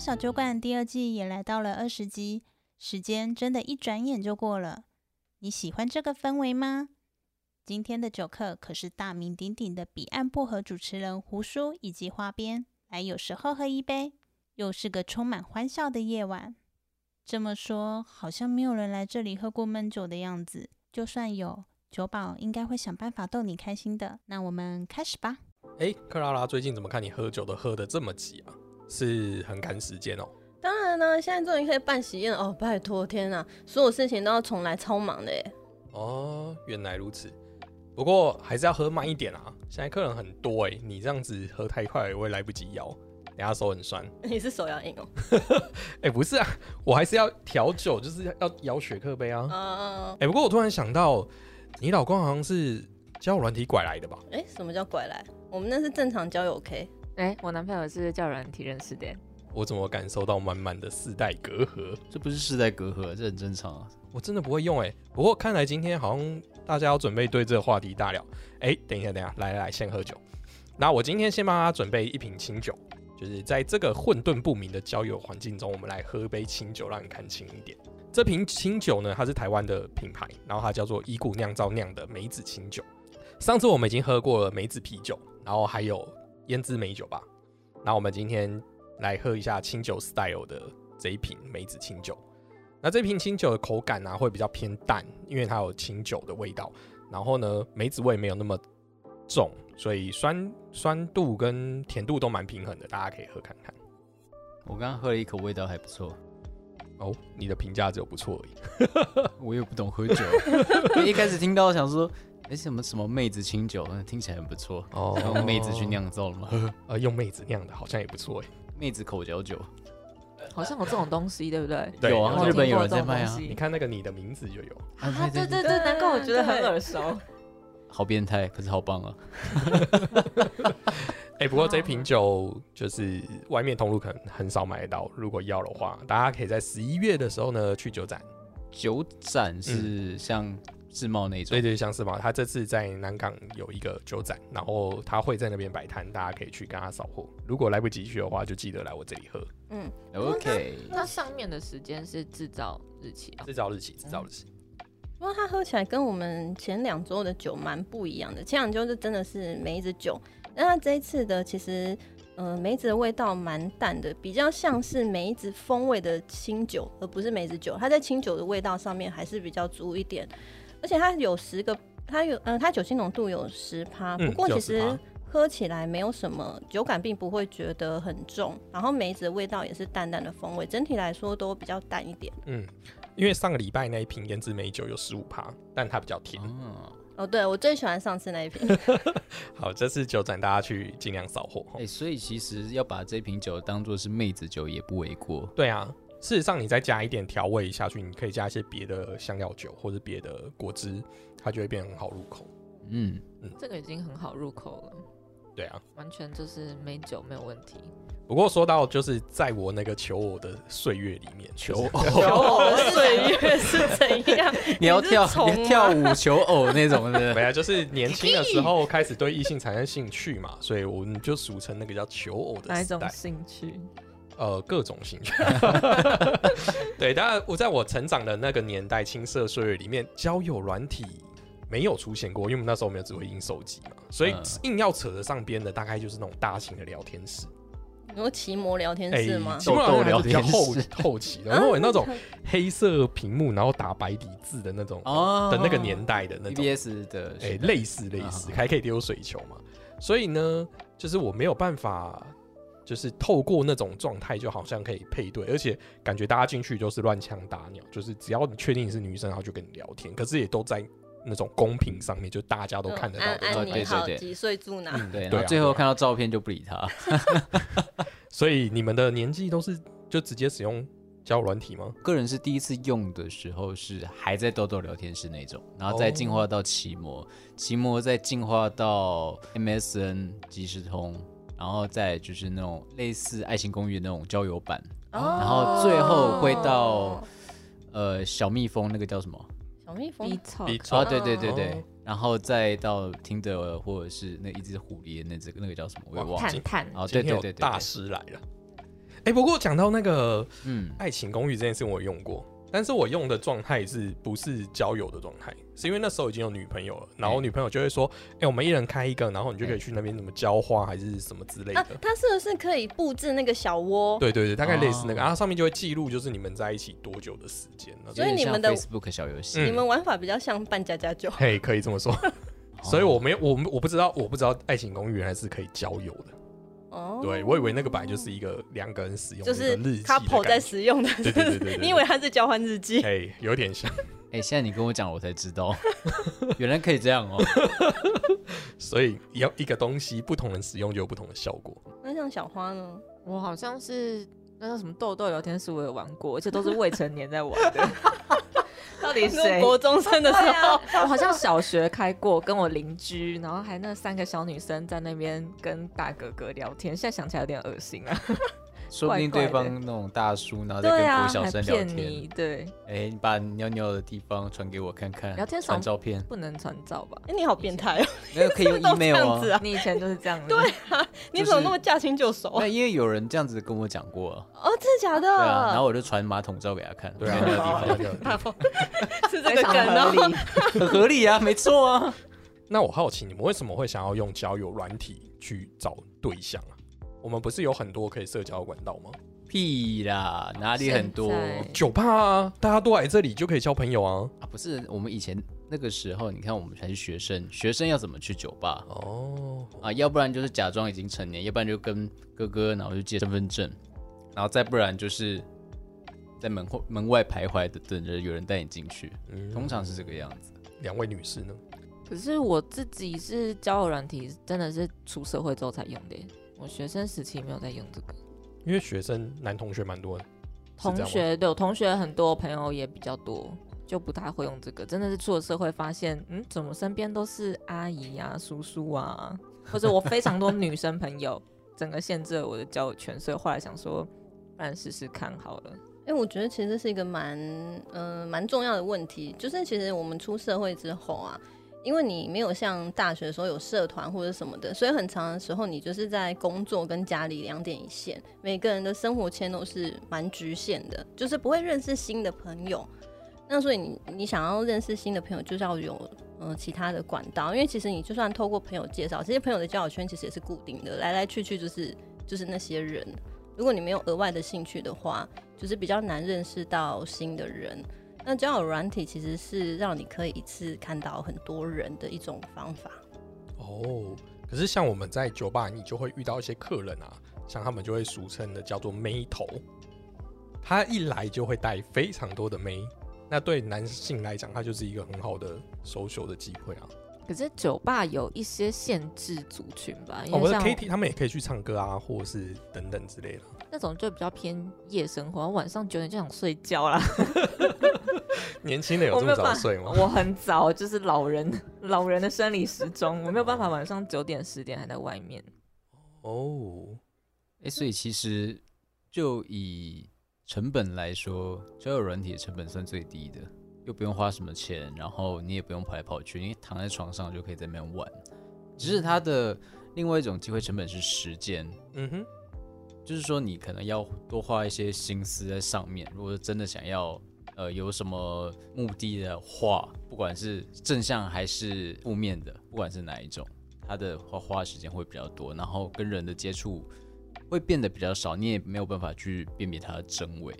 小酒馆第二季也来到了二十集，时间真的一转眼就过了。你喜欢这个氛围吗？今天的酒客可是大名鼎鼎的彼岸薄荷主持人胡叔以及花边，来有时候喝一杯，又是个充满欢笑的夜晚。这么说，好像没有人来这里喝过闷酒的样子。就算有，酒保应该会想办法逗你开心的。那我们开始吧。哎，克拉拉，最近怎么看你喝酒都喝得这么急啊？是很赶时间哦。当然呢，现在终于可以办喜宴了哦！拜托，天啊，所有事情都要重来，超忙的耶。哦，原来如此。不过还是要喝慢一点啊，现在客人很多哎，你这样子喝太快，我也来不及摇，等下手很酸。你是手要硬哦？哎，不是啊，我还是要调酒，就是要摇雪克杯啊。嗯。哎，不过我突然想到，你老公好像是交友软体拐来的吧？哎，什么叫拐来？我们那是正常交友 K。哎，我男朋友是交友软体认识的。我怎么感受到满满的世代隔阂？这不是世代隔阂，这很正常啊。我真的不会用哎，不过看来今天好像大家要准备对这个话题大聊。哎，等一下，等一下，来来来，先喝酒。那我今天先帮他准备一瓶清酒，就是在这个混沌不明的交友环境中，我们来喝杯清酒，让你看清一点。这瓶清酒呢，它是台湾的品牌，然后它叫做一谷酿造酿的梅子清酒。上次我们已经喝过了梅子啤酒，然后还有胭脂美酒吧。那我们今天来喝一下清酒 style 的这一瓶梅子清酒。那这瓶清酒的口感呢，会比较偏淡，因为它有清酒的味道。然后呢，梅子味没有那么重，所以酸酸度跟甜度都蛮平衡的，大家可以喝看看。我刚刚喝了一口，味道还不错。哦，你的评价只有不错而已。我也不懂喝酒，一开始听到想说。哎，什么什么妹子清酒，听起来很不错哦。用妹子去酿造了吗？呃，用妹子酿的，好像也不错哎。妹子口嚼酒，好像有这种东西，对不对？有啊，日本有人在卖啊。你看那个你的名字就有啊。对对对，难怪我觉得很耳熟。好变态，可是好棒啊。哎，不过这瓶酒就是外面通路可能很少买得到，如果要的话，大家可以在十一月的时候呢去酒展。酒展是像。世贸那种，对对，像世贸，他这次在南港有一个酒展，然后他会在那边摆摊，大家可以去跟他扫货。如果来不及去的话，就记得来我这里喝。嗯，OK。它上面的时间是制造日期啊，制造日期，制造日期。不过它喝起来跟我们前两周的酒蛮不一样的，前两周就真的是梅子酒，那它这一次的其实。呃，梅子的味道蛮淡的，比较像是梅子风味的清酒，而不是梅子酒。它在清酒的味道上面还是比较足一点，而且它有十个，它有呃，它酒精浓度有十趴，不过其实喝起来没有什么酒感，并不会觉得很重。然后梅子的味道也是淡淡的风味，整体来说都比较淡一点。嗯，因为上个礼拜那一瓶胭脂梅酒有十五趴，但它比较甜。哦，对，我最喜欢上次那一瓶。好，这次酒展大家去尽量扫货。哎，所以其实要把这瓶酒当做是妹子酒也不为过。对啊，事实上你再加一点调味下去，你可以加一些别的香料酒或者别的果汁，它就会变很好入口。嗯嗯，这个已经很好入口了。对啊，完全就是没酒没有问题。不过说到就是在我那个求偶的岁月里面，求偶的岁月是怎样？你要跳跳舞求偶那种的，没有，就是年轻的时候开始对异性产生兴趣嘛，所以我们就俗称那个叫求偶的哪一种兴趣？呃，各种兴趣。对，当然我在我成长的那个年代青涩岁月里面，交友软体没有出现过，因为我们那时候没有智慧型手机嘛，所以硬要扯得上边的，大概就是那种大型的聊天室。你说奇摩聊天室吗？奇摩聊天室后后期的，然后那种黑色屏幕，然后打白底字的那种的那个年代的那种 BS 的，哎，类似类似，还可以丢水球嘛。所以呢，就是我没有办法就是透过那种状态，就好像可以配对，而且感觉大家进去就是乱枪打鸟，就是只要你确定你是女生，然后就跟你聊天，可是也都在那种公屏上面，就大家都看得到安的安你好，对对对几岁住哪？嗯对，然最后看到照片就不理他。所以你们的年纪都是就直接使用交友软体吗？个人是第一次用的时候是还在豆豆聊天室那种，然后再进化到奇摩，奇摩再进化到 MSN 即时通，然后再就是那种类似爱情公寓那种交友版，然然后最后会到呃小蜜蜂那个叫什么？小蜜蜂？逼操，比哦，对对对哦。对，然后再到听的或者是那一只狐狸的那只那个叫什么？我也忘了。探探，哦，对今天有对对对，大对师来了。哎、不过讲到那个嗯，爱情公寓这件事，我有用过，但是我用的状态是不是交友的状态？是因为那时候已经有女朋友了，然后女朋友就会说：“哎、我们一人开一个，然后你就可以去那边怎么浇花还是什么之类的。啊，它是不是可以布置那个小窝？对对对，大概类似那个，哦然后上面就会记录就是你们在一起多久的时间呢？所以你们的 Facebook 小游戏，嗯你们玩法比较像扮家家酒。嘿，可以这么说。所以我没有，我我不知道，我不知道爱情公寓原来是可以交友的。哦对我以为那个本来就是一个两个人使用的日记的 couple 在使用的，对对对对对对 你以为它是交换日记？哎，有点像。哎、现在你跟我讲，我才知道，原来可以这样哦。所以要一个东西不同人使用就有不同的效果。那像小花呢？我好像是那个什么豆豆聊天室，我有玩过，而且都是未成年在玩的。到底你 说谁？国中生的时候，我好像小学开过，跟我邻居，然后还那三个小女生在那边跟大哥哥聊天，现在想起来有点恶心啊。说不定对方那种大叔，然后在对啊，跟国小还生聊天。对，哎、你把尿尿的地方传给我看看，聊天传照片，不能传照吧？哎，你好变态哦！那个可以用 都这 email 啊。啊？你以前就是这样子，对啊，你怎么那么驾轻就熟啊那？因为有人这样子跟我讲过啊，哦，真的假的？对啊，然后我就传马桶照给他看，对啊，尿尿的地方对啊对啊是这个梗哦。合理。很合理啊，没错啊。那我好奇你们为什么会想要用交友软体去找对象啊？我们不是有很多可以社交的管道吗？屁啦，哪里很多酒吧啊，大家都来这里就可以交朋友啊。啊？不是，我们以前那个时候，你看我们还是学生，学生要怎么去酒吧哦，啊？要不然就是假装已经成年，要不然就跟哥哥然后就借身份证，然后再不然就是在门后门外徘徊的等着有人带你进去，嗯通常是这个样子。两位女士呢？可是我自己是交友软体，真的是出社会之后才用的耶。我学生时期没有在用这个。因为学生男同学蛮多的，同学对我同学很多，朋友也比较多，就不太会用这个。真的是出了社会发现，嗯，怎么身边都是阿姨啊、叔叔啊，或者我非常多女生朋友，整个限制了我的交友圈。所以后来想说，不然试试看好了。哎，我觉得其实这是一个蛮嗯蛮重要的问题，就是其实我们出社会之后啊，因为你没有像大学的时候有社团或者什么的，所以很长的时候你就是在工作跟家里两点一线，每个人的生活圈都是蛮局限的，就是不会认识新的朋友。那所以你你想要认识新的朋友，就是要有呃其他的管道，因为其实你就算透过朋友介绍，这些朋友的交友圈其实也是固定的，来来去去就是就是那些人。如果你没有额外的兴趣的话，就是比较难认识到新的人。那交友软体其实是让你可以一次看到很多人的一种方法。哦，可是像我们在酒吧，你就会遇到一些客人啊，像他们就会俗称的叫做妹头，他一来就会带非常多的妹，那对男性来讲，他就是一个很好的 social 的机会啊。可是酒吧有一些限制族群吧，因哦，不是为像 K T，他们也可以去唱歌啊，或者是等等之类的。那种就比较偏夜生活，晚上九点就想睡觉啦。年轻的有这么早睡吗？我很早，就是老人老人的生理时钟，我没有办法晚上九点十点还在外面。哦，哎、所以其实就以成本来说，交友软体的成本算最低的，又不用花什么钱，然后你也不用跑来跑去，你躺在床上就可以在那边玩。只是它的另外一种机会成本是时间，嗯哼，就是说你可能要多花一些心思在上面。如果真的想要呃有什么目的的话，不管是正向还是负面的，不管是哪一种，它的花花的时间会比较多，然后跟人的接触会变得比较少，你也没有办法去辨别它的真伪。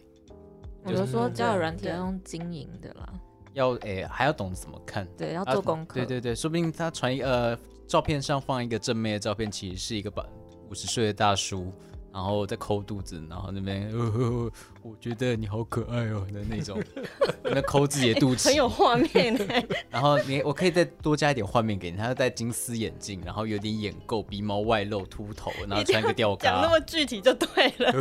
我就说嗯交友软体要用经营的啦，要诶、还要懂得怎么看，对，要啊做功课。对对对，说不定他传一呃照片上放一个正面的照片，其实是一个把五十岁的大叔，然后在抠肚子，然后那边、呃、我觉得你好可爱哦的那种，那抠自己的肚脐，很有画面哎。然后你我可以再多加一点画面给你，他戴金丝眼镜，然后有点眼垢，鼻毛外露，秃头，然后穿一个吊讲那嘎，么具体就对了，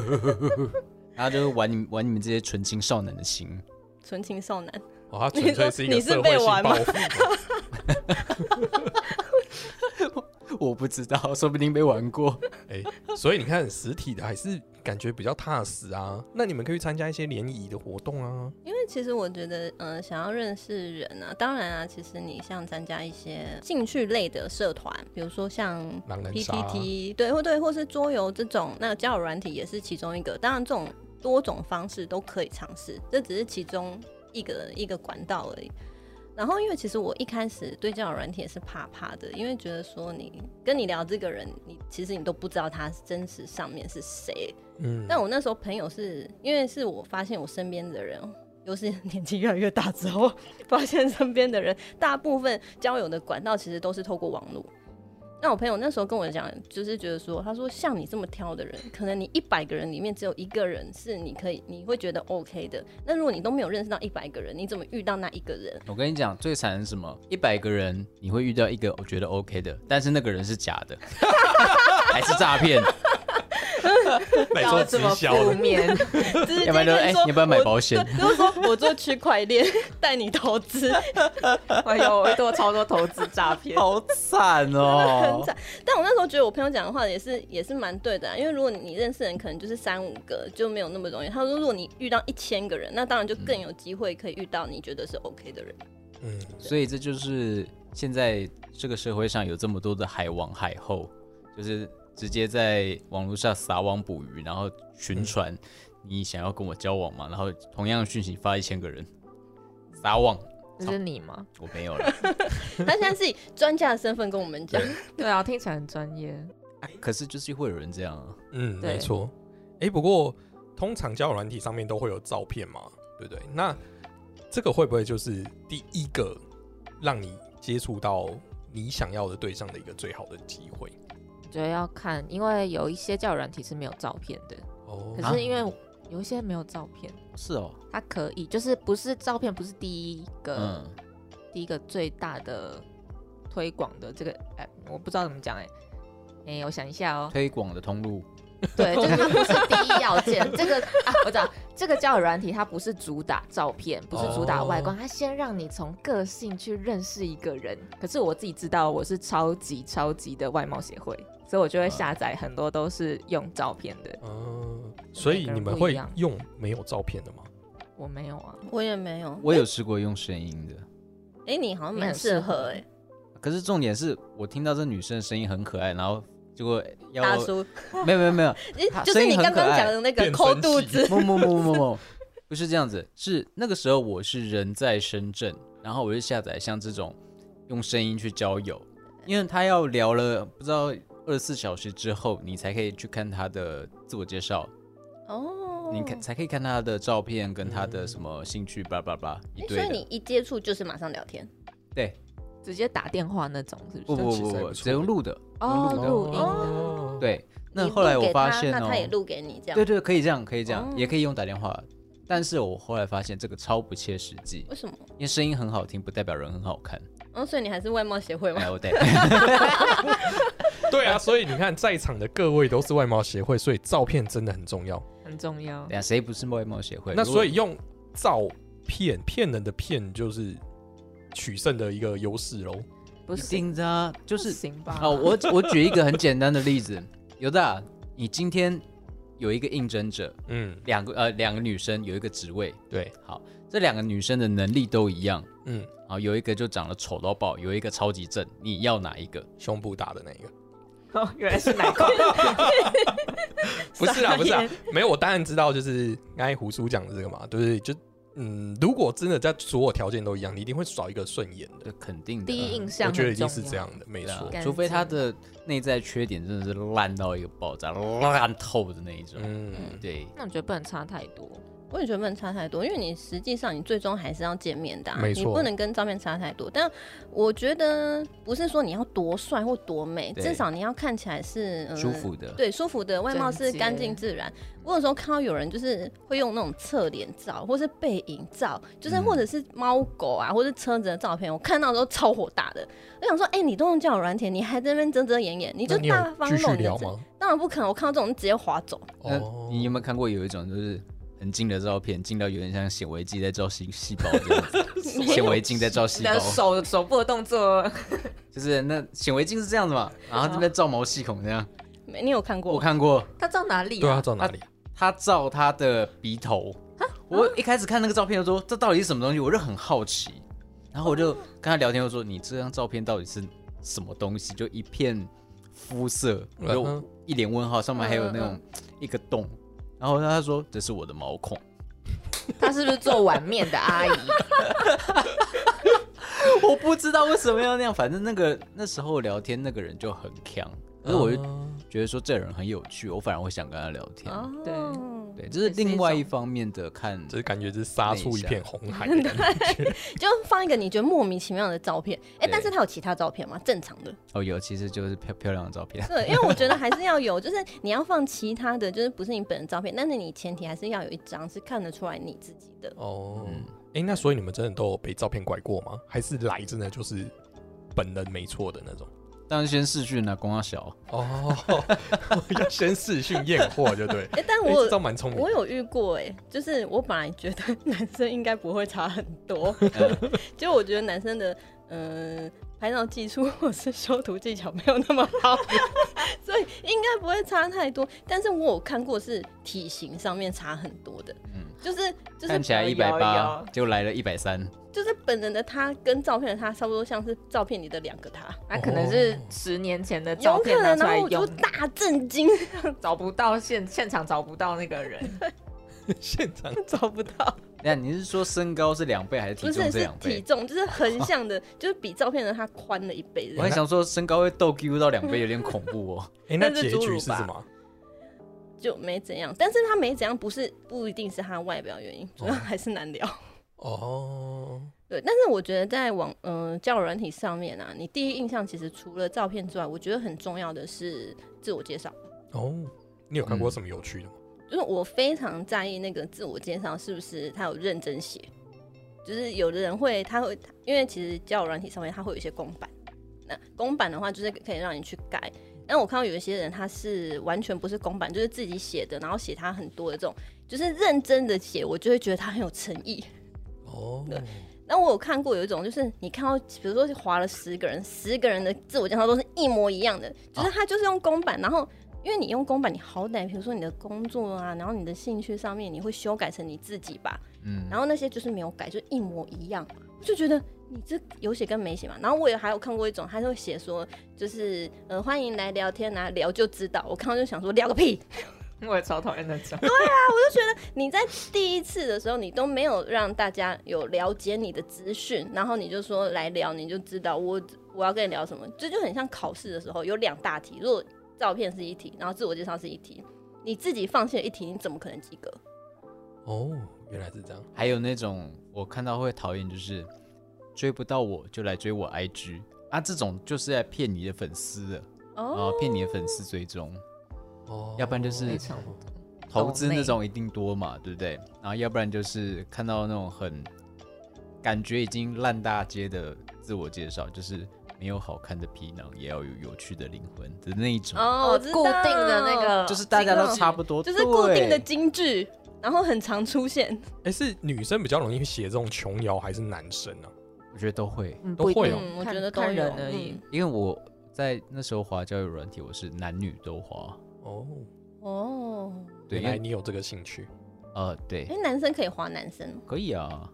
然后就是玩你们玩你们这些纯情少男的心。纯情少男。哦，他纯粹是一个你是社会性被玩吗。我不知道，说不定没玩过。哎、所以你看实体的还是感觉比较踏实啊。那你们可以参加一些联谊的活动啊。因为其实我觉得，呃，想要认识人啊，当然啊，其实你像参加一些兴趣类的社团，比如说像狼人杀啊 PTT，对，或对，或是桌游这种，那交友软体也是其中一个。当然，这种多种方式都可以尝试，这只是其中一个一个管道而已。然后，因为其实我一开始对交友软体也是怕怕的，因为觉得说你跟你聊这个人，你其实你都不知道他真实上面是谁，嗯，但我那时候朋友是因为是我发现我身边的人，尤是年纪越来越大之后，发现身边的人大部分交友的管道其实都是透过网络。那我朋友那时候跟我讲，就是觉得说，他说像你这么挑的人，可能你一百个人里面只有一个人是你可以，你会觉得 OK 的。那如果你都没有认识到一百个人，你怎么遇到那一个人？我跟你讲，最惨是什么？一百个人你会遇到一个我觉得 OK 的，但是那个人是假的，还是诈骗，来做直搞这么销的，负面，要不然就哎你要不要买保险？就是说我做区块链，带你投资，哎呦，我会做超多投资诈骗。好惨哦很哦！惨。但我那时候觉得我朋友讲的话也是也是蛮对的、啊，因为如果你认识的人可能就是三五个，就没有那么容易。他说，如果你遇到一千个人，那当然就更有机会可以遇到你觉得是 OK 的人。嗯，所以这就是现在这个社会上有这么多的海王海后，就是直接在网络上撒网捕鱼，然后群传你想要跟我交往嘛？然后同样的讯息发一千个人，撒网这是你吗？我没有了。他现在是以专家的身份跟我们讲，对 啊，听起来很专业。可是就是会有人这样啊。嗯，没错。哎、不过通常交友软体上面都会有照片嘛，对不对？那这个会不会就是第一个让你接触到你想要的对象的一个最好的机会？我觉得要看，因为有一些交友软体是没有照片的，哦可是因为有一些没有照片，是哦，它可以，就是不是照片，不是第一个、嗯，第一个最大的推广的这个 app，我不知道怎么讲哎、哎、我想一下哦，推广的通路，对，就是它不是第一要件。这个啊，我知道，这个交友软体它不是主打照片，不是主打外观，它先让你从个性去认识一个人。可是我自己知道我是超级超级的外貌协会，所以我就会下载很多都是用照片的。嗯，所以你们会用没有照片的吗？我没有啊，我也没有。我有试过用声音的，哎、你好像蛮适合哎、可是重点是我听到这女生的声音很可爱，然后结果要大叔，没有没有 没有，就是你刚刚讲的那个变抠肚子，不不不不不，不是这样子，是那个时候我是人在深圳，然后我就下载像这种用声音去交友，因为他要聊了不知道二十四小时之后，你才可以去看他的自我介绍，哦，你看才可以看他的照片跟他的什么兴趣，叭叭叭一堆的。所以你一接触就是马上聊天，对，直接打电话那种，是不是？不不不只用录的。哦，录音的。哦，对，那后来我发现哦那他，也录给你这样，对对，可以这样，可以这样，哦也可以用打电话。但是我后来发现这个超不切实际，为什么？因为声音很好听，不代表人很好看。哦，所以你还是外貌协会吗？哎，我对，对啊，所以你看在场的各位都是外貌协会，所以照片真的很重要。很重要对啊谁不是外貌协会？那所以用照片骗人的骗就是取胜的一个优势喽。一不行定的啊，就是行吧？哦，我我举一个很简单的例子，有的啊，你今天有一个应征者，嗯，两个呃两个女生有一个职位，对，好，这两个女生的能力都一样，嗯，好，有一个就长得丑到爆，有一个超级正，你要哪一个？胸部大的那个。哦，原来是奶块。不是啊，不是啦眼，没有，我当然知道，就是刚才胡叔讲的这个嘛，对不对？就嗯，如果真的在所有条件都一样，你一定会少一个顺眼的。这肯定的，第一印象我觉得一定是这样的，没错。除非他的内在缺点真的是烂到一个爆炸，烂透的那一种。嗯，对，那我觉得不能差太多。我也觉得不能差太多，因为你实际上你最终还是要见面的啊、没错你不能跟照片差太多。但我觉得不是说你要多帅或多美，至少你要看起来是、呃、舒服的。对，舒服的外貌是干净自然。我有时候看到有人就是会用那种侧脸照，或是背影照，就是嗯或者是猫狗啊，或是车子的照片，我看到都超火大的。我想说，哎、你都用交友软体，你还在那边遮遮掩掩，你就大方继续露你的自聊吗？当然不可能，我看到这种直接划走。那哦，你有没有看过有一种就是很近的照片，近到有点像显微镜在照细细胞这样子，显微镜在照细胞。手手部的动作，就是那显微镜是这样子嘛，然后这边照毛细孔这样，没，你有看过？我看过，他照哪里对啊，啊？照哪里啊？他照他的鼻头。我一开始看那个照片，就说这到底是什么东西，我就很好奇，然后我就跟他聊天，我说你这张照片到底是什么东西？就一片肤色，我就嗯哼。一脸问号，上面还有那嗯种一个洞，然后他说这是我的毛孔，他是不是做碗面的阿姨？我不知道为什么要那样，反正那个那时候聊天那个人就很强，可是我就哦觉得说这人很有趣，我反而会想跟他聊天。哦，对对，这是另外一方面的看，就是感觉是杀出一片红海的感觉。就放一个你觉得莫名其妙的照片，哎、对但是他有其他照片吗？正常的，哦有，其实就是漂漂亮的照片。对，因为我觉得还是要有，就是你要放其他的，就是不是你本人照片，但是你前提还是要有一张是看得出来你自己的。哦，嗯哎、那所以你们真的都有被照片拐过吗？还是来真的就是本人没错的那种？当然先试训啊，光要小，哦，要先试训验货，就对。哎、但哎、我这蛮聪明。我有遇过、哎，就是我本来觉得男生应该不会差很多，就我觉得男生的嗯、呃拍照技术或是修图技巧没有那么好，所以应该不会差太多。但是我有看过是体型上面差很多的，嗯。就是就是看起来一百八有，就来了一百三，就是本人的他跟照片的他差不多像是照片里的两个他，那可能是哦十年前的照片拿，出来然后我就用，大震惊，找不到现现场找不到那个人，现场 找不到，那你是说身高是两倍还是体重不是是？体重，就是横向的，就是比照片的他宽了一倍。我还想说身高会逗 Q 到两倍，有点恐怖哦。哎、那那结局是什么？就没怎样，但是他没怎样，不是不一定是他外表原因，主要哦还是难聊。哦，对，但是我觉得在网嗯、呃、交友软体上面啊，你第一印象其实除了照片之外，我觉得很重要的是自我介绍。哦，你有看过嗯什么有趣的吗？就是我非常在意那个自我介绍是不是他有认真写，就是有的人会他会，因为其实交友软体上面他会有一些公版，那公版的话就是可以让你去改。但我看到有一些人他是完全不是公版，就是自己写的，然后写他很多的这种，就是认真的写，我就会觉得他很有诚意。哦，对那我有看过有一种，就是你看到，比如说划了十个人，十个人的自我介绍都是一模一样的，就是他就是用公版，然后因为你用公版，你好歹比如说你的工作啊，然后你的兴趣上面，你会修改成你自己吧，嗯，然后那些就是没有改，就一模一样，我就觉得你这有写跟没写嘛。然后我也还有看过一种，他就会写说，就是呃欢迎来聊天啊，聊就知道。我看到就想说聊个屁，我也超讨厌那种。对啊，我就觉得你在第一次的时候，你都没有让大家有了解你的资讯，然后你就说来聊，你就知道我我要跟你聊什么，这就很像考试的时候有两大题，如果照片是一题，然后自我介绍是一题，你自己放弃了一题，你怎么可能及格？哦，原来是这样。还有那种我看到会讨厌，就是追不到我就来追我 IG 啊，这种就是在骗你的粉丝的哦啊，骗你的粉丝追踪，哦，要不然就是投资那种一定多嘛，对不对？然后要不然就是看到那种很感觉已经烂大街的自我介绍，就是没有好看的皮囊，也要有有趣的灵魂的那一种，哦，我知道。固定的那个就是大家都差不多，就是固定的对。金句，然后很常出现。哎、是女生比较容易写这种琼瑶，还是男生啊？我觉得都会，都会哦。嗯，我觉得都有。看人而已。嗯。因为我在那时候滑交友软体，我是男女都滑，哦，哦，对，原来你有这个兴趣。呃对哎，，男生可以划男生，可以啊，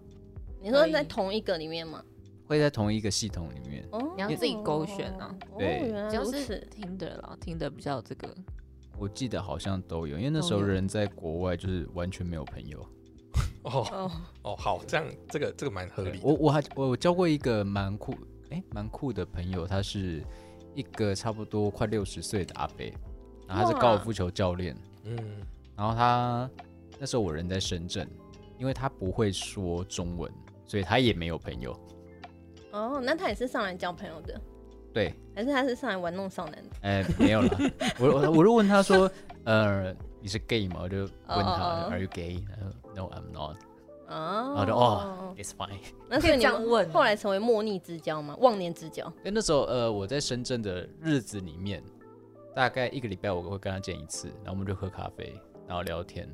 你说在同一个里面吗？会在同一个系统里面。哦，你要自己勾选啊哦，对原来就是如此。听的啦，听的比较有这个。我记得好像都有，因为那时候人在国外，就是完全没有朋友。哦哦，哦，好，这样这个这个蛮合理。我我还我我交过一个蛮酷，哎、蛮酷的朋友，他是一个差不多快六十岁的阿伯，然后他是高尔夫球教练，嗯，然后他那时候我人在深圳，因为他不会说中文，所以他也没有朋友。哦，那他也是上来交朋友的，对，还是他是上来玩弄少男的？哎、没有了。我我我就问他说，呃，你是 gay 吗？我就问他、Are you gay？他说 No, I'm not. 哦，然后就哦，It's fine。那所以你问后来成为莫逆之交吗？忘年之交？因为那时候呃我在深圳的日子里面，大概一个礼拜我会跟他见一次，然后我们就喝咖啡，然后聊天。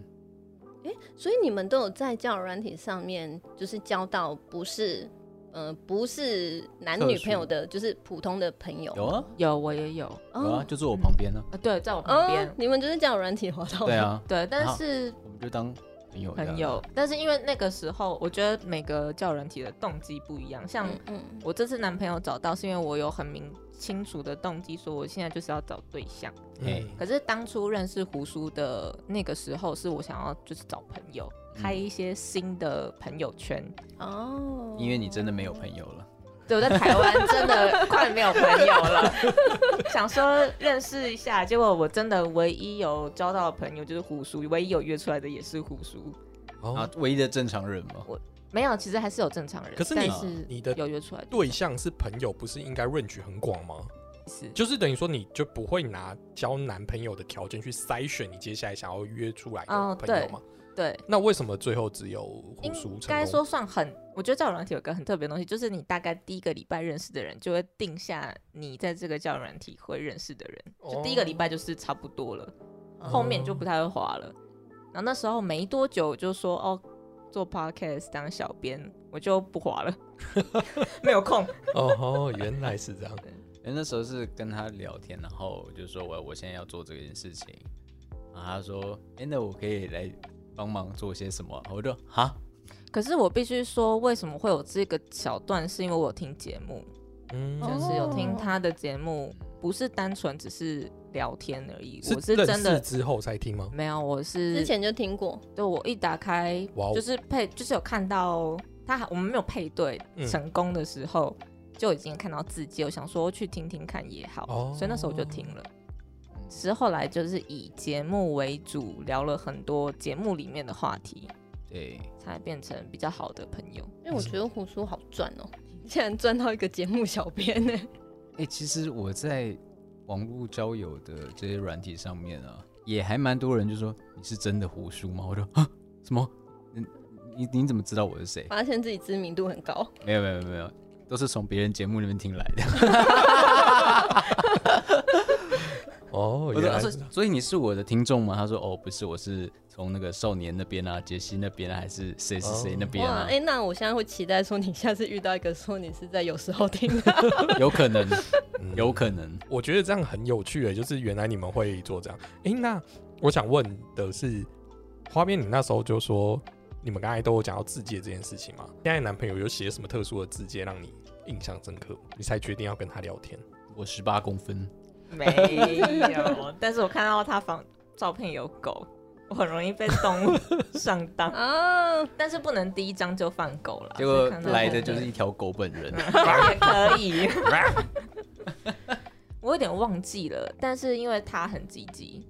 所以你们都有在交友软体上面，就是交到不是，呃，不是男女朋友的，就是普通的朋友。有啊有我也有哦，有啊，就坐我旁边呢、啊，对，在我旁边哦，，你们就是交友软体滑到。对。啊，对，但是我们就当朋友。朋友，但是因为那个时候，我觉得每个交友软体的动机不一样。像我这次男朋友找到，是因为我有很明清楚的动机，说我现在就是要找对象。嗯可是当初认识胡叔的那个时候，是我想要就是找朋友，开一些新的朋友圈。哦，因为你真的没有朋友了。对，我在台湾真的 快没有朋友了，想说认识一下，结果我真的唯一有交到的朋友就是胡叔，唯一有约出来的也是胡叔。啊哦，，唯一的正常人嘛。没有，其实还是有正常人，可是你是你的有约出来的对象是朋友，不是应该 range 很广吗？是就是等于说，你就不会拿交男朋友的条件去筛选你接下来想要约出来的哦朋友吗？对，那为什么最后只有胡应？该说算很，我觉得交友软体有个很特别的东西，就是你大概第一个礼拜认识的人，就会定下你在这个交友软体会认识的人，就第一个礼拜就是差不多了，哦后面就不太会滑了。然后那时候没多久，就说哦，做 podcast 当小编，我就不滑了，没有空。哦哦，原来是这样。因为那时候是跟他聊天，然后就说我我现在要做这件事情，然后他说，哎、那我可以来帮忙做些什么啊？我就哈，可是我必须说，为什么会有这个小段，是因为我有听节目，嗯，就是有听哦他的节目，不是单纯只是聊天而已，我是是真的认识之后才听吗？没有，我是之前就听过。对我一打开就是配，就是有看到他还我们没有配对嗯成功的时候，就已经看到字迹，我想说去听听看也好，哦所以那时候我就听了。其实后来就是以节目为主，聊了很多节目里面的话题，对，才变成比较好的朋友。因为我觉得胡叔好赚哦，竟然赚到一个节目小编呢。哎、其实我在网络交友的这些软体上面啊，也还蛮多人就说你是真的胡叔吗？我说啊，什么？你你你怎么知道我是谁？发现自己知名度很高，没有没有没有，都是从别人节目里面听来的。哦，我说啊所以原来是这样所以你是我的听众吗？他说哦，不是，我是从那个少年那边啊，杰西那边啊，还是谁谁谁那边！啊？哎、那我现在会期待说，你下次遇到一个说你是在有时候听的，有可能，嗯有可能。我觉得这样很有趣诶，就是原来你们会做这样。诶，那我想问的是，花边，你那时候就说你们刚才都有讲到字界这件事情吗？现在男朋友有写什么特殊的字界让你印象深刻，你才决定要跟他聊天？我十八公分，没有，但是我看到他房照片有狗，我很容易被动物上当，啊，但是不能第一张就放狗了。结果来的就是一条狗本人。也可以。我有点忘记了，但是因为他很积极，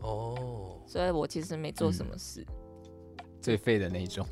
哦，所以我其实没做什么事。最废的那一种。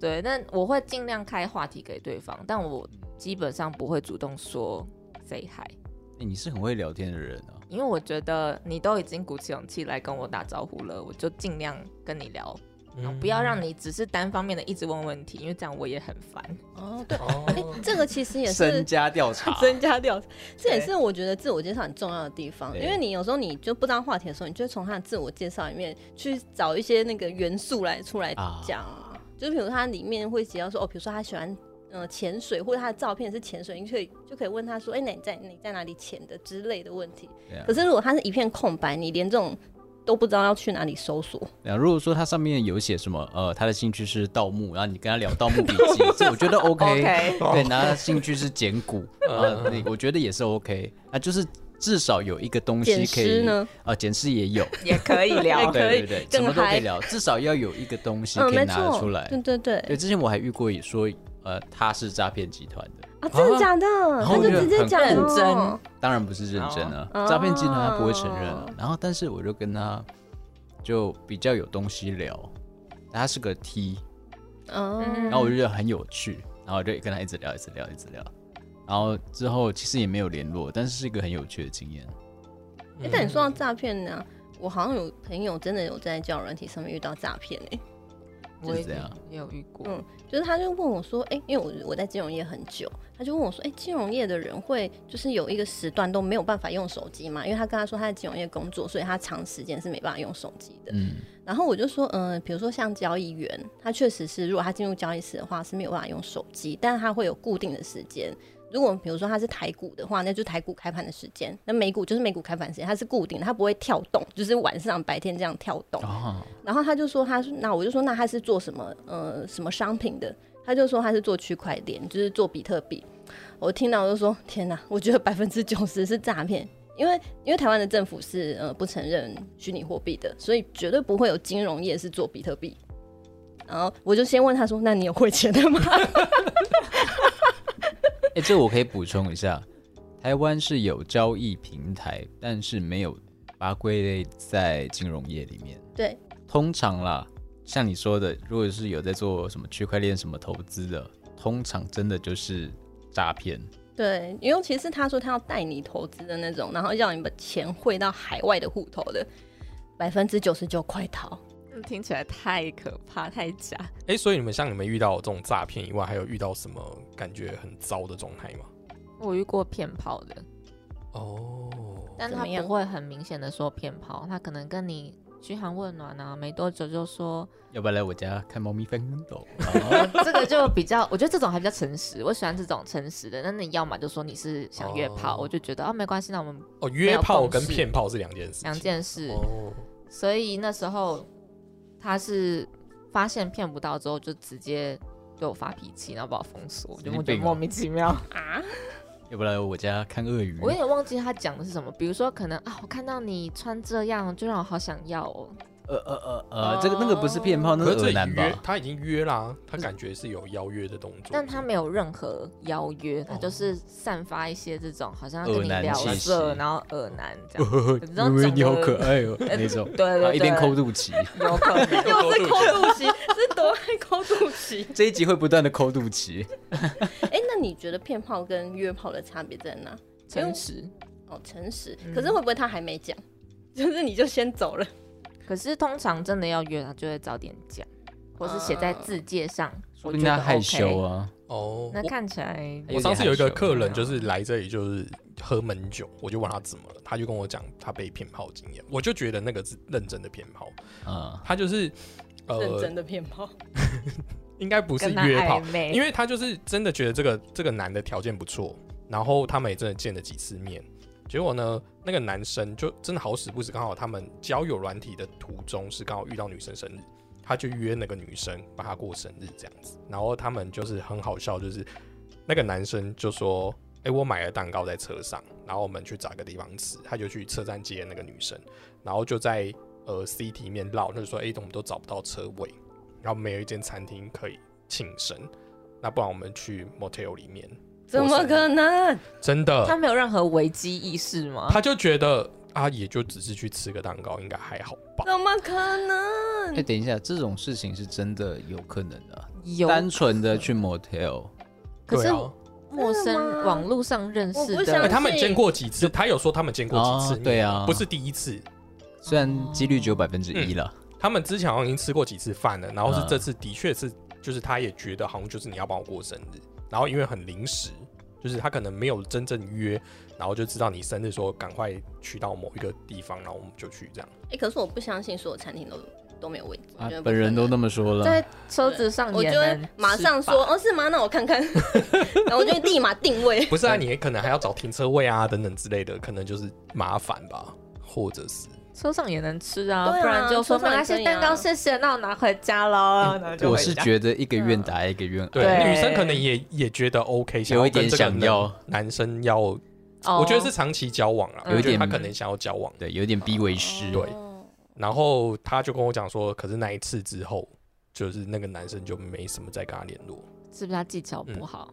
对，但我会尽量开话题给对方，但我基本上不会主动说 say hi，哎、你是很会聊天的人啊。因为我觉得你都已经鼓起勇气来跟我打招呼了，我就尽量跟你聊，然后不要让你只是单方面的一直问问题，因为这样我也很烦。哦，对，哦哎、这个其实也是增加调查，增加调查，这也是我觉得自我介绍很重要的地方。因为你有时候你就不知道话题的时候，你就从他的自我介绍里面去找一些那个元素来出来啊讲啊。就是比如他里面会提到说，哦，比如说他喜欢呃潜水，或者他的照片是潜水，你可以就可以问他说，哎、那你在你在哪里潜的之类的问题。啊可是如果他是一片空白，你连这种都不知道要去哪里搜索，对啊，如果说他上面有写什么，呃，他的兴趣是盗墓，然后你跟他聊盗墓笔记，这我觉得 OK。OK，对，然后他兴趣是捡骨，啊，嗯你我觉得也是 OK。啊，就是至少有一个东西可以，尸呢？啊，捡尸也有，也可以聊。对对 对，什么都可以聊，至少要有一个东西嗯，可以，拿得出来。对对对，对，之前我还遇过说，呃，他是诈骗集团的，啊，真的假的？他就直接讲认真。哦当然不是认真啊，哦。诈骗集团他不会承认啊。哦。然后，但是我就跟他就比较有东西聊，他是个 T，嗯，然后我就觉得很有趣，然后我就跟他一直聊，一直聊，一直聊。然后之后其实也没有联络，但是是一个很有趣的经验。哎、但你说到诈骗呢，我好像有朋友真的有在交友软体上面遇到诈骗哎，我也是这样也有遇过。嗯就是他就问我说，哎、因为我我在金融业很久，他就问我说，哎、金融业的人会就是有一个时段都没有办法用手机嘛？因为他跟他说他在金融业工作，所以他长时间是没办法用手机的。嗯，然后我就说，嗯、比如说像交易员，他确实是如果他进入交易室的话是没有办法用手机，但是他会有固定的时间。如果比如说他是台股的话，那就是台股开盘的时间；那美股就是美股开盘时间，它是固定的，它不会跳动，就是晚上白天这样跳动。哦，然后他就说他是，那我就说那他是做什么呃什么商品的？他就说他是做区块链，就是做比特币。我听到我就说天哪，我觉得百分之九十是诈骗，因为 因为台湾的政府是呃不承认虚拟货币的，所以绝对不会有金融业是做比特币。然后我就先问他说：“那你有汇钱的吗 哎，这我可以补充一下，台湾是有交易平台，但是没有把它归类在金融业里面。？”对，通常啦，像你说的，如果是有在做什么区块链什么投资的，通常真的就是诈骗。对，尤其是他说他要带你投资的那种，然后要你把钱汇到海外的户头的，百分之九十九快逃。嗯听起来太可怕，太假。哎、所以你们像你们遇到这种诈骗以外，还有遇到什么感觉很糟的状态吗？我遇过骗炮的，哦，但他不会很明显的说骗炮，他可能跟你嘘寒问暖啊，没多久就说，要不要来我家看猫咪翻跟斗？哦 这个就比较，我觉得这种还比较诚实，我喜欢这种诚实的。那你要么就说你是想约炮，哦我就觉得啊没关系，那我们哦，约炮跟骗炮是两件事。两件事。哦，所以那时候他是发现骗不到之后，就直接对我发脾气，然后把我封锁，我就我觉得莫名其妙。啊，要不来我家看鳄鱼？我有点忘记他讲的是什么，比如说可能啊，我看到你穿这样，就让我好想要哦。呃呃呃呃，这个那个不是骗炮，那可是男吧？约他已经约啦，他感觉是有邀约的动作，但他没有任何邀约，他哦就是散发一些这种好像要跟你聊男气息色，然后恶男这样。有这种因为你好可爱哦，那种，对对一边抠肚脐。有可能。又是抠肚脐，是多爱抠肚脐。这一集会不断的抠肚脐。哎、那你觉得骗炮跟约炮的差别在哪？诚实，哦，诚实。嗯可是会不会他还没讲，就是你就先走了？可是通常真的要约，他就会早点讲，或是写在字界上。说我觉得不定他害羞。啊。哦，那看起来我上次有一个客人，啊就是来这里就是喝闷酒，我就问他怎么了，他就跟我讲他被骗炮经验，我就觉得那个是认真的骗炮，啊，他就是呃认真，的骗炮。应该不是约炮因为他就是真的觉得这个这个男的条件不错，然后他们也真的见了几次面，结果呢，那个男生就真的好死不死，刚好他们交友软体的途中是刚好遇到女生生日，他就约那个女生帮他过生日这样子，然后他们就是很好笑，就是那个男生就说：“哎、我买了蛋糕在车上，然后我们去找一个地方吃。”他就去车站接那个女生，然后就在呃 C 里面绕，就说：“哎、我们都找不到车位，然后没有一间餐厅可以庆生，那不然我们去 motel 里面。”怎么可能？真的，他没有任何危机意识吗？他就觉得啊，也就只是去吃个蛋糕，应该还好吧？怎么可能？哎，等一下，这种事情是真的有可能的啊，有单纯的去 motel，可是对啊，陌生网络上认识的他们见过几次？他有说他们见过几次哦，对啊不是第一次。虽然几率只有百分之一了。他们之前好像已经吃过几次饭了，然后是嗯这次的确是，就是他也觉得好像就是你要帮我过生日，然后因为很临时，就是他可能没有真正约，然后就知道你生日，说赶快去到某一个地方，然后我们就去这样。哎、可是我不相信所有餐厅都都没有位置，啊本人都那么说了，在车子上我就会马上，说哦是吗？那我看看，然后我就立马定位。不是啊，你可能还要找停车位啊等等之类的，可能就是麻烦吧，或者是车上也能吃啊，啊不然就说车上也没关系，可以啊蛋糕谢谢，那我拿回家喽。我是觉得一个愿打一个愿挨。对对女生可能也也觉得 OK，有一点想要男生要，哦我觉得是长期交往啊，有一点他可能想要交往。对，有点逼为师。对哦然后他就跟我讲说，可是那一次之后，就是那个男生就没什么再跟他联络，是不是他技巧不好？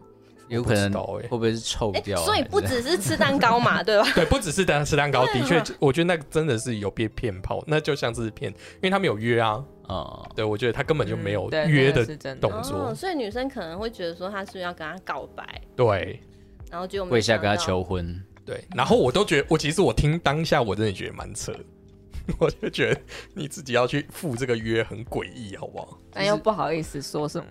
有可能会不会是臭哎、掉啊？所以不只是吃蛋糕嘛，对吧？对，不只是单吃蛋糕，的确，我觉得那个真的是有被骗炮，那就像是骗，因为他们有约啊，啊、对我觉得他根本就没有约的动作。哦，所以女生可能会觉得说他是不是要跟他告白，对。然后就跪下跟他求婚，对，然后我都觉得，我其实我听当下我真的觉得蛮扯，我就觉得你自己要去赴这个约很诡异，好不好？但又不好意思说什么。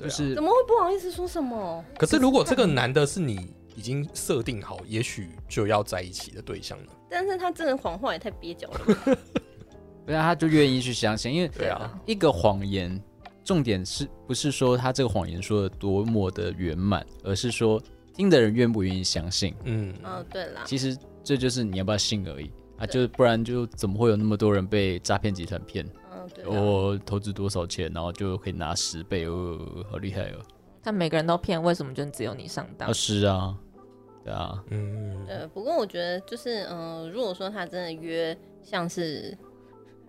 对啊就是怎么会不好意思说什么？可是如果这个男的是你已经设定好，也许就要在一起的对象呢？但是他这个谎话也太蹩脚了吧。对啊，他就愿意去相信，因为对啊，一个谎言，重点是不是说他这个谎言说的多么的圆满，而是说听的人愿不愿意相信。嗯，嗯，对啦，其实这就是你要不要信而已啊，就是不然就怎么会有那么多人被诈骗集团骗？我、投资多少钱，然后就可以拿十倍，哦，好厉害哦！但每个人都骗，为什么就只有你上当啊，？是啊，对啊，嗯，对，不过我觉得就是，嗯、如果说他真的约像是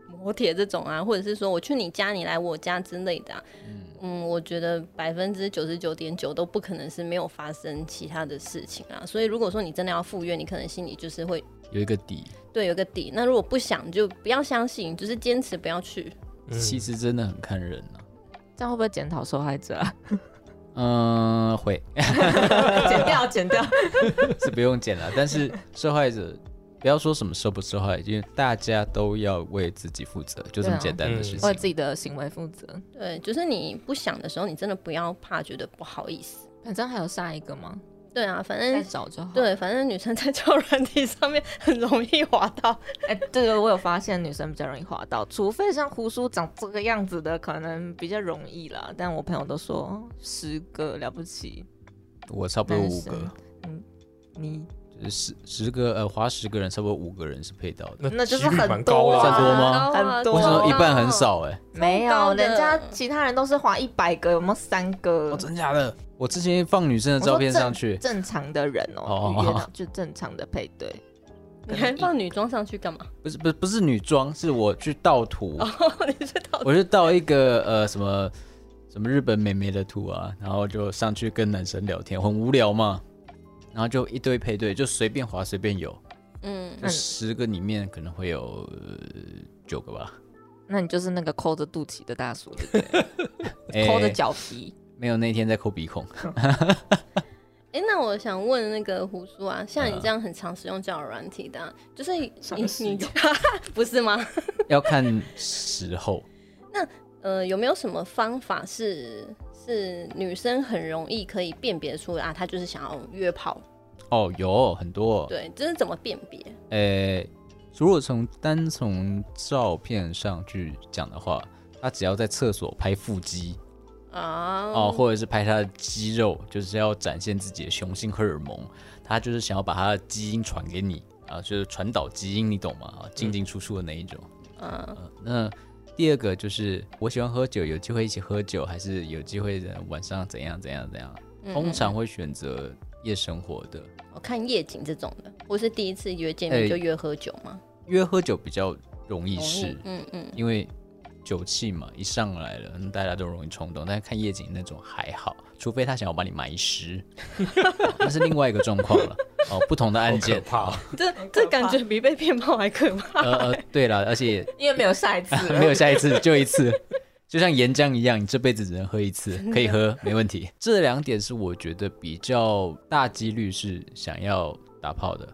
摩铁这种啊，或者是说我去你家，你来我家之类的、啊，嗯我觉得百分之九十九点九都不可能是没有发生其他的事情啊。所以如果说你真的要赴约，你可能心里就是会有一个底，对有个底。那如果不想，就不要相信，就是坚持不要去。嗯其实真的很看人啊。这样会不会检讨受害者啊？嗯，会 剪掉，剪掉。是不用剪了，但是受害者不要说什么受不受害，因为大家都要为自己负责，就这么简单的事嗯情。为自己的行为负责。对，就是你不想的时候，你真的不要怕觉得不好意思。反正还有下一个吗？对啊，反再正找就好。，对，反正女生在交友软体上面很容易滑到。哎、这个我有发现，女生比较容易滑到，除非像胡叔长这个样子的，可能比较容易啦。但我朋友都说哦十个了不起，我差不多五个，嗯你就是十十个呃，划十个人，差不多五个人是配到的。那就是很多啊算多吗很多为什么一半很高少、哎，没有，人家其他人都是滑一百个，有没有三个？哦，真假的？我之前放女生的照片上去，正常的人哦就正常的配对。你还放女装上去干嘛？不是不是不是女装，是我去盗图，哦，你是盗我是盗一个呃什么什么日本美眉的图啊，然后就上去跟男生聊天，很无聊嘛，然后就一堆配对，就随便滑随便有，嗯就十个里面可能会有、呃九个吧，那你就是那个抠着肚脐的大叔，对不对？哎抠着脚皮。没有那天在抠鼻孔，哎、那我想问那个胡叔啊，像你嗯这样很常使用交友软体的啊、就是你你用不是吗？要看时候。那呃，有没有什么方法是是女生很容易可以辨别出来啊？她就是想要约炮，哦，有很多，对，这是怎么辨别？呃，如果从单从照片上去讲的话，他只要在厕所拍腹肌啊？哦，或者是拍他的肌肉，就是要展现自己的雄性荷尔蒙，他就是想要把他的基因传给你啊，就是传导基因，你懂吗？啊，进进出出的那一种。嗯，呃，那第二个就是我喜欢喝酒，有机会一起喝酒，还是有机会的晚上怎样怎样怎样？嗯通常会选择夜生活的，我看夜景这种的，我是第一次约见面哎就约喝酒吗？约喝酒比较容易容易是，嗯嗯，因为酒气嘛，一上来了，嗯大家都容易冲动。但是看夜景那种还好，除非他想要把你埋尸，那是另外一个状况了。哦，不同的案件。怕，这这感觉比被骗炮还可怕。呃呃，对了，而且因为没有下一次了，没有下一次，就一次，就像岩浆一样，你这辈子只能喝一次，可以喝，没问题。这两点是我觉得比较大几率是想要打炮的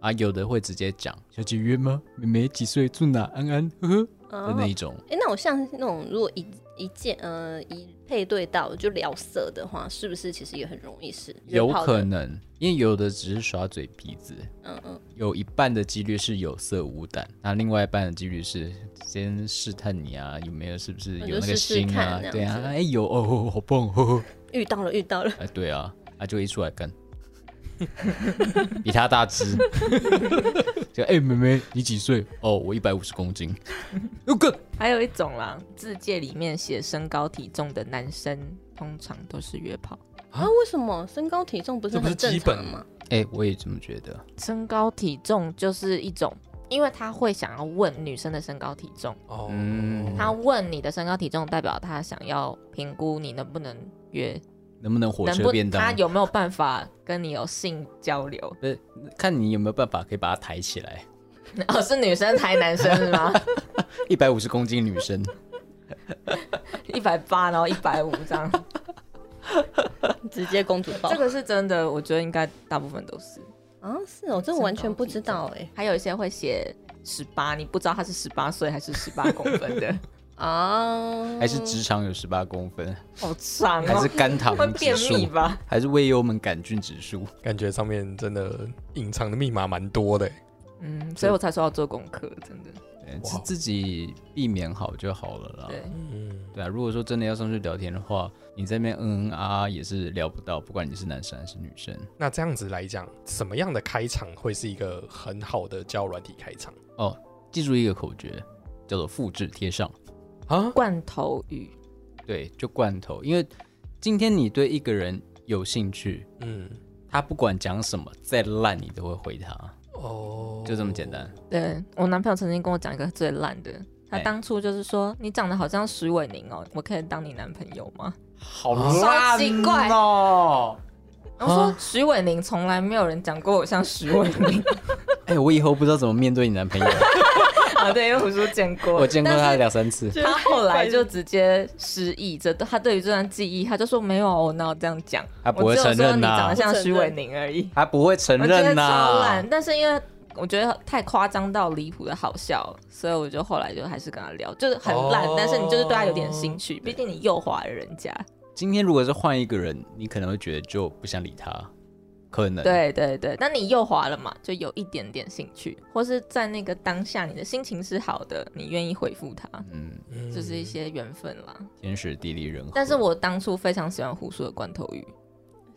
啊，有的会直接讲小姐约吗？妹妹几岁？住哪？安安，呵呵的那一种。哎、那我像那种如果一一见呃一配对到就聊色的话，是不是其实也很容易是有可能，因为有的只是耍嘴皮子，嗯嗯有一半的几率是有色无胆，那另外一半的几率是先试探你啊，有没有是不是有那个心啊对啊，子哎有哦，好棒哦，遇到了遇到了，哎对啊，他就一出来干，比他大只，就哎妹妹你几岁？哦我一百五十公斤，有个还有一种啦，字界里面写身高体重的男生，通常都是约炮。啊？为什么身高体重不是这不是很正基本常吗？哎我也这么觉得，身高体重就是一种，因为他会想要问女生的身高体重，哦，嗯他问你的身高体重，代表他想要评估你能不能约，能不能火车便当？他有没有办法跟你有性交流？不是看你有没有办法可以把它抬起来，哦，是女生抬男生是吗？一百五十公斤女生，一百八，然后一百五这样。直接公主抱这个是真的，我觉得应该大部分都是。啊，是哦，这我完全不知道哎。还有一些会写十八，你不知道他是十八岁还是十八公分的啊，还是直肠有十八公分，好长、哦，还是肝糖指数，吧？还是胃幽门杆菌指数？感觉上面真的隐藏的密码蛮多的欸。嗯，所以我才说要做功课，真的。对是自己避免好就好了啦。对，嗯，对啊，如果说真的要上去聊天的话，你在那边嗯嗯啊啊也是聊不到，不管你是男生还是女生。那这样子来讲，什么样的开场会是一个很好的交友软体开场哦，记住一个口诀，叫做复制贴上。啊？罐头语，对，就罐头，因为今天你对一个人有兴趣，嗯，他不管讲什么，再烂你都会回他，哦，就这么简单。对我男朋友曾经跟我讲一个最烂的，他哎。当初就是说你长得好像徐伟宁哦，我可以当你男朋友吗？好超奇怪。哦！我说徐伟宁从来没有人讲过我像徐伟宁。哎、我以后不知道怎么面对你男朋友，啊，对，因为胡叔见过，我见过他两三次。他后来就直接失忆，这他对于这段记忆，他就说没有，我哪有这样讲，他不会承认你长得像徐伟宁而已。他不会承认呐、超烂，但是因为我觉得太夸张到离谱的好笑，所以我就后来就还是跟他聊，就是很烂，哦但是你就是对他有点兴趣，毕竟你诱惑了人家。今天如果是换一个人，你可能会觉得就不想理他，可能。对对对，但你右滑了嘛，就有一点点兴趣，或是在那个当下你的心情是好的，你愿意回复他，嗯，嗯就是一些缘分啦。天时地利人和。但是我当初非常喜欢胡叔的罐头鱼，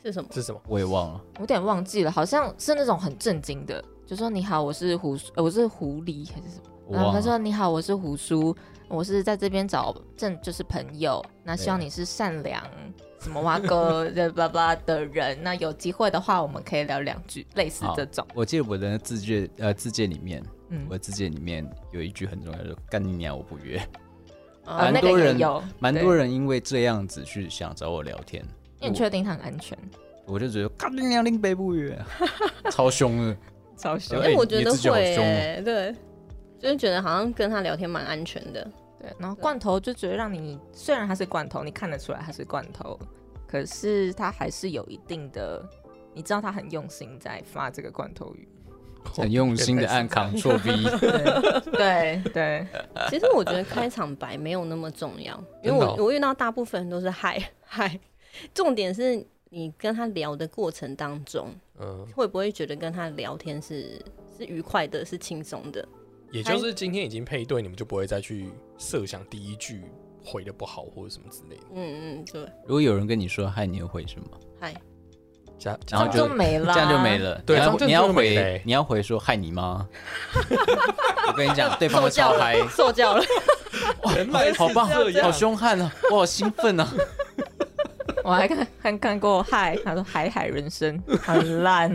是什么？是什么？我也忘了，我有点忘记了，好像是那种很震惊的，就说你好，我是胡，呃我是狐狸还是什么？然后他。说你好，我是胡叔，我是在这边找正就是朋友，那希望你是善良什么蛙哥的巴拉的人，那有机会的话我们可以聊两句，类似这种，我记得我的字介呃自荐里面，嗯。我，的字介里面有一句很重要就，干你娘我不约。蛮那个多人也有，对蛮多，人因为这样子去想找我聊天，因为你确定他很安全，我就觉得干你娘林北不约，超凶的。超凶。因为，我觉得会对，就是觉得好像跟他聊天蛮安全的。对，然后罐头就觉得让你虽然它是罐头，你看得出来它是罐头，可是它还是有一定的，你知道他很用心在发这个罐头鱼。很用心的按 Ctrl V，对 对，其实我觉得开场白没有那么重要，因为我我遇到大部分人都是嗨嗨，重点是你跟他聊的过程当中，嗯，会不会觉得跟他聊天是是愉快的，是轻松的？也就是今天已经配对，你们就不会再去设想第一句回的不好或者什么之类的。嗯嗯，对，如果有人跟你说嗨，你会回什么？嗨，加然后这样就没了，这样就没。了。对你要回你要回说害你妈。我跟你讲，对方会超嗨，，受教了。原来好棒，好凶悍啊！我好兴奋啊！我还看看看过嗨，他说海海人生很烂，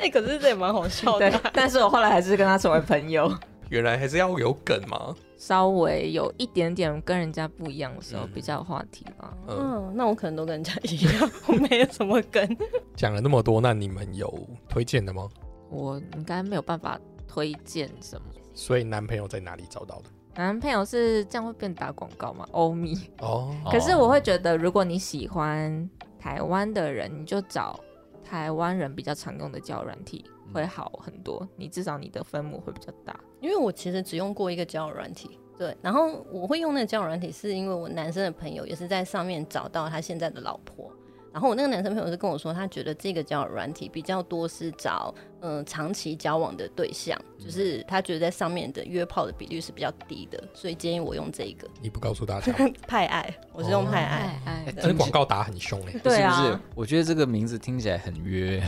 哎、可是这也蛮好笑对的。，但是我后来还是跟他成为朋友。原来还是要有梗吗。稍微有一点点跟人家不一样的时候，嗯比较有话题吧。嗯，嗯，那我可能都跟人家一样，我没有什么梗。讲了那么多，那你们有推荐的吗？我应该没有办法推荐什么。所以男朋友在哪里找到的？男朋友是这样会变打广告吗？欧米。哦，可是我会觉得，如果你喜欢台湾的人，你就找台湾人比较常用的交友软体会好很多。你至少你的分母会比较大。因为我其实只用过一个交友软体，对，然后我会用那个交友软体，是因为我男生的朋友也是在上面找到他现在的老婆。然后我那个男生朋友就跟我说，他觉得这个交友软体比较多是找嗯、呃长期交往的对象，就是他觉得在上面的约炮的比率是比较低的，所以建议我用这个你不告诉大家，派爱，我是用派爱。哎哎，但是广告打很凶哎。对啊是不是？我觉得这个名字听起来很约，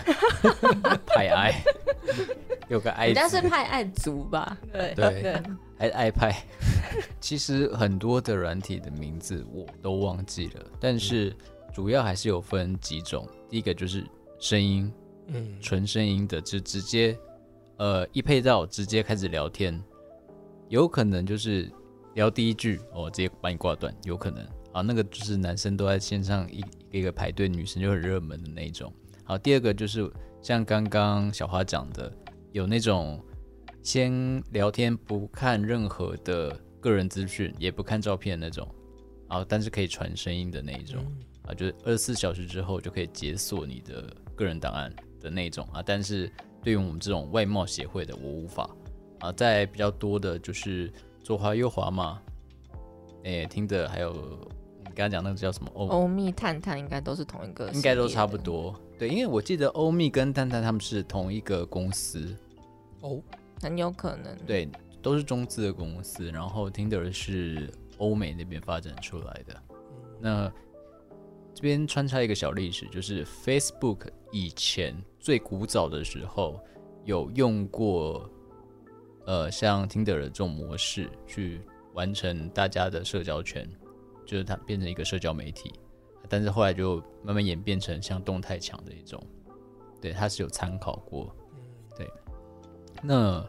派爱，有个爱人家是，派爱族吧？对对对，还爱派。其实很多的软体的名字我都忘记了，但是主要还是有分几种。第一个就是声音，嗯，纯声音的，就直接呃一配到直接开始聊天，有可能就是聊第一句哦，直接把你挂断，有可能啊，那个就是男生都在线上一一个排队，女生就很热门的那一种。好，第二个就是像刚刚小花讲的，有那种先聊天不看任何的个人资讯，也不看照片那种，啊，但是可以传声音的那一种嗯啊，就是二十四小时之后就可以解锁你的个人档案的那种啊。但是对于我们这种外贸协会的，我无法啊。在比较多的就是左滑右滑嘛，诶、听的还有你刚刚讲那个叫什么欧欧密探探应该都是同一个，应该都差不。多。对，因为我记得欧密跟探探他们是同一个公司，哦，很有可能。对，都是中资的公司。然后 Tinder 是欧美那边发展出来的。那这边穿插一个小历史，就是 Facebook 以前最古早的时候有用过，呃，像 Tinder 的这种模式去完成大家的社交圈，就是它变成一个社交媒体。但是后来就慢慢演变成像动态墙的一种，对，它是有参考过，对。那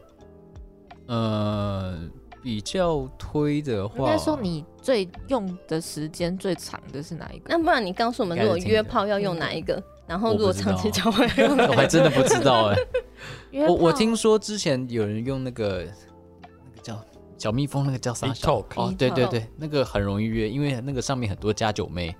呃，比较推的话应话，该说你最用的时间最长的是哪一个？那不然你告诉我们，如果约炮要用哪一个？然后如果长期交往要用哪一我？还真的不知道哎、约我我听说之前有人用那个那个叫小蜜蜂，那个叫啥？小 Talk 哦，对对对，那个很容易约，因为那个上面很多加九妹，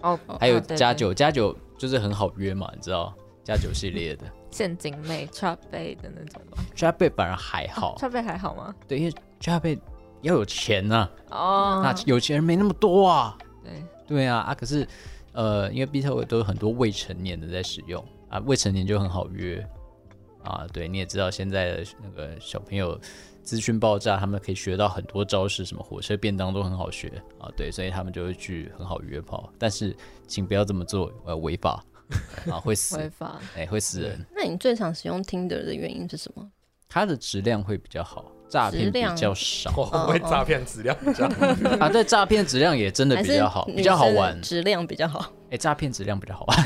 哦，还有加九加九就是很好约嘛，你知道加九系列的陷阱妹 trap 背的那种吧？加倍反而还好，trap 背还好吗？对，因为加倍要有钱呐、哦，那有钱人没那么多啊。对，对啊啊，可是呃，因为 B 特都有很多未成年的在使用啊，未成年就很好约啊。对，你也知道现在的那个小朋友资讯爆炸，他们可以学到很多招式，什么火车便当都很好学啊。对，所以他们就会去很好约炮，但是请不要这么做，呃，违法 啊，会死，违法。哎、会死人。那你最常使用 Tinder 的原因是什么？它的质量会比较好，诈骗比较少我会不会诈骗质量比较好？啊。对，诈骗质量也真的比较好，比较好玩。质量比较好。哎、诈骗质量比较好玩。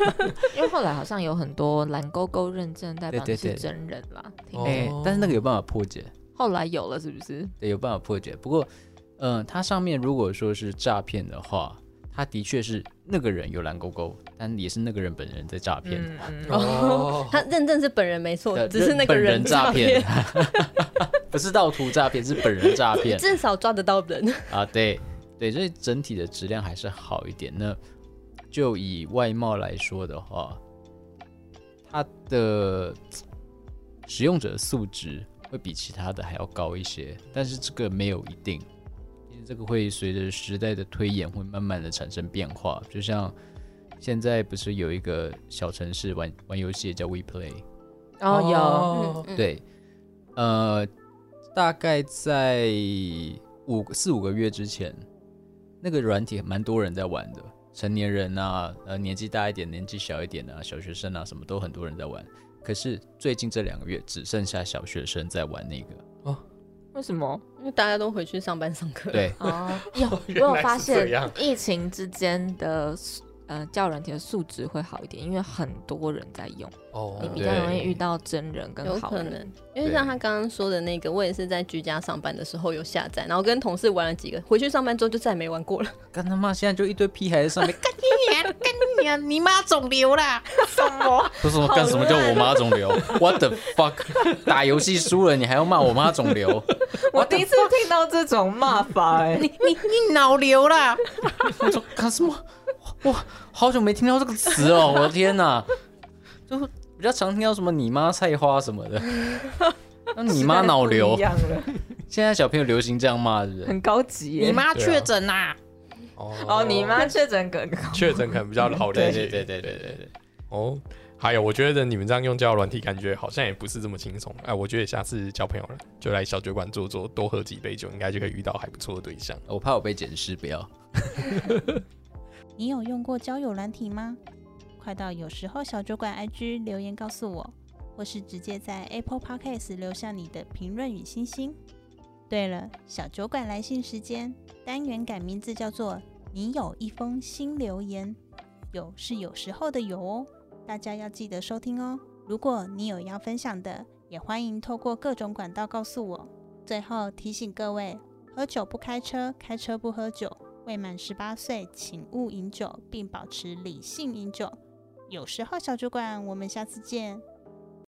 因为后来好像有很多蓝勾勾认证，代表你是对对对真人啦。哎、但是那个有办法破解。后来有了是不是？对，有办法破解。不过，嗯、它上面如果说是诈骗的话，它的确是那个人有蓝勾勾，但也是那个人本人在诈骗。哦，他认证是本人没错，只是那个人诈骗，不是盗图诈骗，是本人诈骗 至少抓得到人。啊！对对，所以整体的质量还是好一点。那就以外貌来说的话，它的使用者素质会比其他的还要高一些，但是这个没有一定，这个会随着时代的推演会慢慢的产生变化。就像现在不是有一个小城市玩玩游戏叫 WePlay，哦有，对，呃，大概在五四五个月之前，那个软体蛮多人在玩的，成年人啊，呃，年纪大一点、年纪小一点的、啊、小学生啊，什么都很多人在玩。可是最近这两个月，只剩下小学生在玩那个。为什么？因为大家都回去上班上课。，对，哦，有我有发现疫情之间的呃教友软体的素质会好一点，因为很多人在用，哦你比较容易遇到真人跟好人。有可能，因为像他刚刚说的那个，我也是在居家上班的时候有下载，然后跟同事玩了几个，回去上班之后就再也没玩过了。干他妈现在就一堆屁孩在上面 干你啊，你妈肿瘤啦！什么？说什么干什么叫我妈肿瘤？What the fuck？打游戏输了你还要骂我妈肿瘤？我第一次听到这种骂法哎、你你你脑瘤啦！我说干什么？哇，好久没听到这个词哦！我的天哪，就比较常听到什么你妈菜花什么的，那你妈脑瘤现在小朋友流行这样骂是不是？很高级耶。你妈确诊啦！哦，你妈确诊更高。确诊可能比较好理对解。对对对对对对。哦，还有，我觉得你们这样用交友软体，感觉好像也不是这么轻松。哎，我觉得下次交朋友了，就来小酒馆坐坐，多喝几杯酒，应该就可以遇到还不错的对象。我怕我被捡尸，不要。你有用过交友软体吗？快到有时候小酒馆 IG 留言告诉我，或是直接在 Apple Podcast 留下你的评论与星星。对了，小酒馆来信时间单元改名字叫做“你有一封新留言”，有是有时候的有哦，大家要记得收听哦。如果你有要分享的，也欢迎透过各种管道告诉我。最后提醒各位，喝酒不开车，开车不喝酒。未满十八岁，请勿饮酒，并保持理性饮酒。有时候小酒馆，我们下次见，